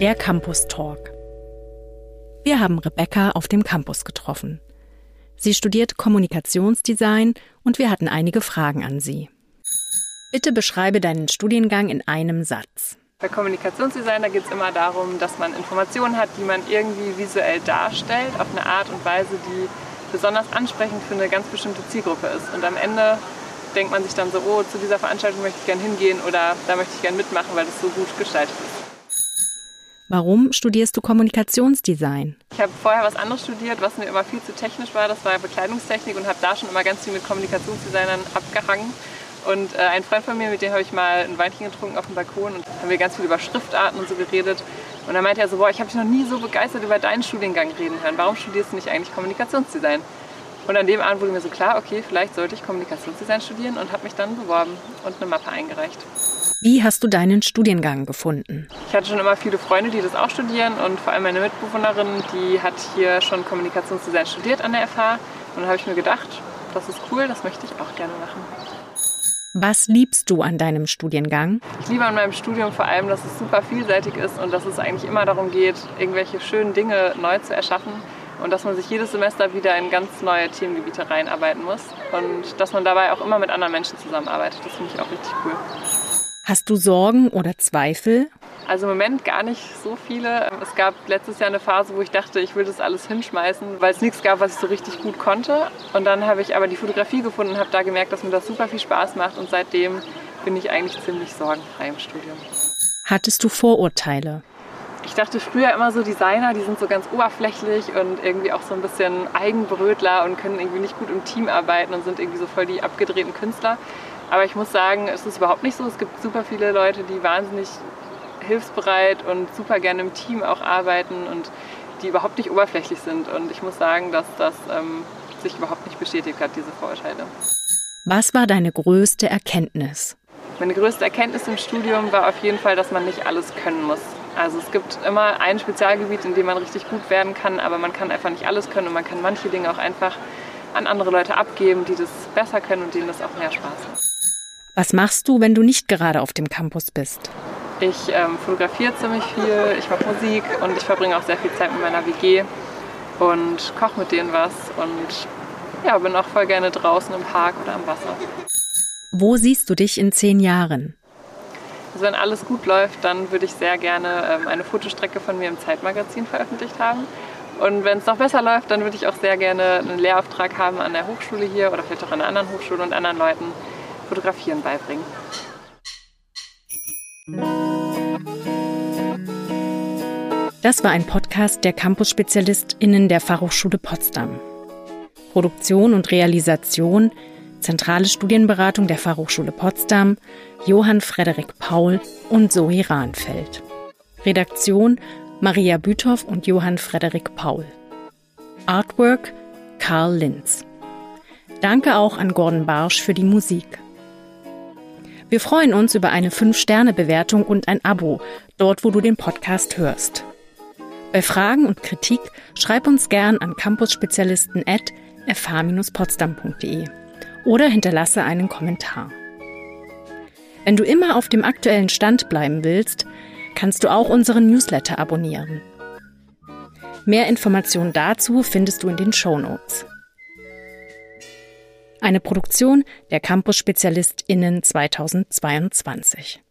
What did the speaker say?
Der Campus Talk. Wir haben Rebecca auf dem Campus getroffen. Sie studiert Kommunikationsdesign und wir hatten einige Fragen an sie. Bitte beschreibe deinen Studiengang in einem Satz. Bei Kommunikationsdesign geht es immer darum, dass man Informationen hat, die man irgendwie visuell darstellt, auf eine Art und Weise, die besonders ansprechend für eine ganz bestimmte Zielgruppe ist. Und am Ende denkt man sich dann so, oh, zu dieser Veranstaltung möchte ich gerne hingehen oder da möchte ich gerne mitmachen, weil es so gut gestaltet ist. Warum studierst du Kommunikationsdesign? Ich habe vorher was anderes studiert, was mir immer viel zu technisch war. Das war Bekleidungstechnik und habe da schon immer ganz viel mit Kommunikationsdesignern abgehangen. Und äh, ein Freund von mir, mit dem habe ich mal ein Weinchen getrunken auf dem Balkon und haben wir ganz viel über Schriftarten und so geredet. Und dann meinte er so, boah, ich habe dich noch nie so begeistert über deinen Studiengang reden hören. Warum studierst du nicht eigentlich Kommunikationsdesign? Und an dem Abend wurde mir so klar, okay, vielleicht sollte ich Kommunikationsdesign studieren und habe mich dann beworben und eine Mappe eingereicht. Wie hast du deinen Studiengang gefunden? Ich hatte schon immer viele Freunde, die das auch studieren und vor allem meine Mitbewohnerin, die hat hier schon Kommunikationsdesign studiert an der FH. Und dann habe ich mir gedacht, das ist cool, das möchte ich auch gerne machen. Was liebst du an deinem Studiengang? Ich liebe an meinem Studium vor allem, dass es super vielseitig ist und dass es eigentlich immer darum geht, irgendwelche schönen Dinge neu zu erschaffen und dass man sich jedes Semester wieder in ganz neue Themengebiete reinarbeiten muss und dass man dabei auch immer mit anderen Menschen zusammenarbeitet. Das finde ich auch richtig cool. Hast du Sorgen oder Zweifel? Also im Moment gar nicht so viele. Es gab letztes Jahr eine Phase, wo ich dachte, ich will das alles hinschmeißen, weil es nichts gab, was ich so richtig gut konnte. Und dann habe ich aber die Fotografie gefunden und habe da gemerkt, dass mir das super viel Spaß macht. Und seitdem bin ich eigentlich ziemlich sorgenfrei im Studium. Hattest du Vorurteile? Ich dachte früher immer so, Designer, die sind so ganz oberflächlich und irgendwie auch so ein bisschen Eigenbrötler und können irgendwie nicht gut im Team arbeiten und sind irgendwie so voll die abgedrehten Künstler. Aber ich muss sagen, es ist überhaupt nicht so. Es gibt super viele Leute, die wahnsinnig hilfsbereit und super gerne im Team auch arbeiten und die überhaupt nicht oberflächlich sind. Und ich muss sagen, dass das ähm, sich überhaupt nicht bestätigt hat, diese Vorurteile. Was war deine größte Erkenntnis? Meine größte Erkenntnis im Studium war auf jeden Fall, dass man nicht alles können muss. Also es gibt immer ein Spezialgebiet, in dem man richtig gut werden kann, aber man kann einfach nicht alles können und man kann manche Dinge auch einfach an andere Leute abgeben, die das besser können und denen das auch mehr Spaß macht. Was machst du, wenn du nicht gerade auf dem Campus bist? Ich ähm, fotografiere ziemlich viel, ich mache Musik und ich verbringe auch sehr viel Zeit mit meiner WG und koche mit denen was und ja, bin auch voll gerne draußen im Park oder am Wasser. Wo siehst du dich in zehn Jahren? Also wenn alles gut läuft, dann würde ich sehr gerne ähm, eine Fotostrecke von mir im Zeitmagazin veröffentlicht haben. Und wenn es noch besser läuft, dann würde ich auch sehr gerne einen Lehrauftrag haben an der Hochschule hier oder vielleicht auch an einer anderen Hochschule und anderen Leuten Fotografieren beibringen. Das war ein Podcast der Campus-SpezialistInnen der Fachhochschule Potsdam. Produktion und Realisation Zentrale Studienberatung der Fachhochschule Potsdam, Johann Frederik Paul und Zoe Rahnfeld. Redaktion Maria Büthoff und Johann Frederik Paul. Artwork Karl Linz. Danke auch an Gordon Barsch für die Musik. Wir freuen uns über eine 5-Sterne-Bewertung und ein Abo, dort wo du den Podcast hörst. Bei Fragen und Kritik schreib uns gern an campusspezialisten at fh-potsdam.de oder hinterlasse einen Kommentar. Wenn du immer auf dem aktuellen Stand bleiben willst, kannst du auch unseren Newsletter abonnieren. Mehr Informationen dazu findest du in den Show Notes. Eine Produktion der Campus-SpezialistInnen 2022.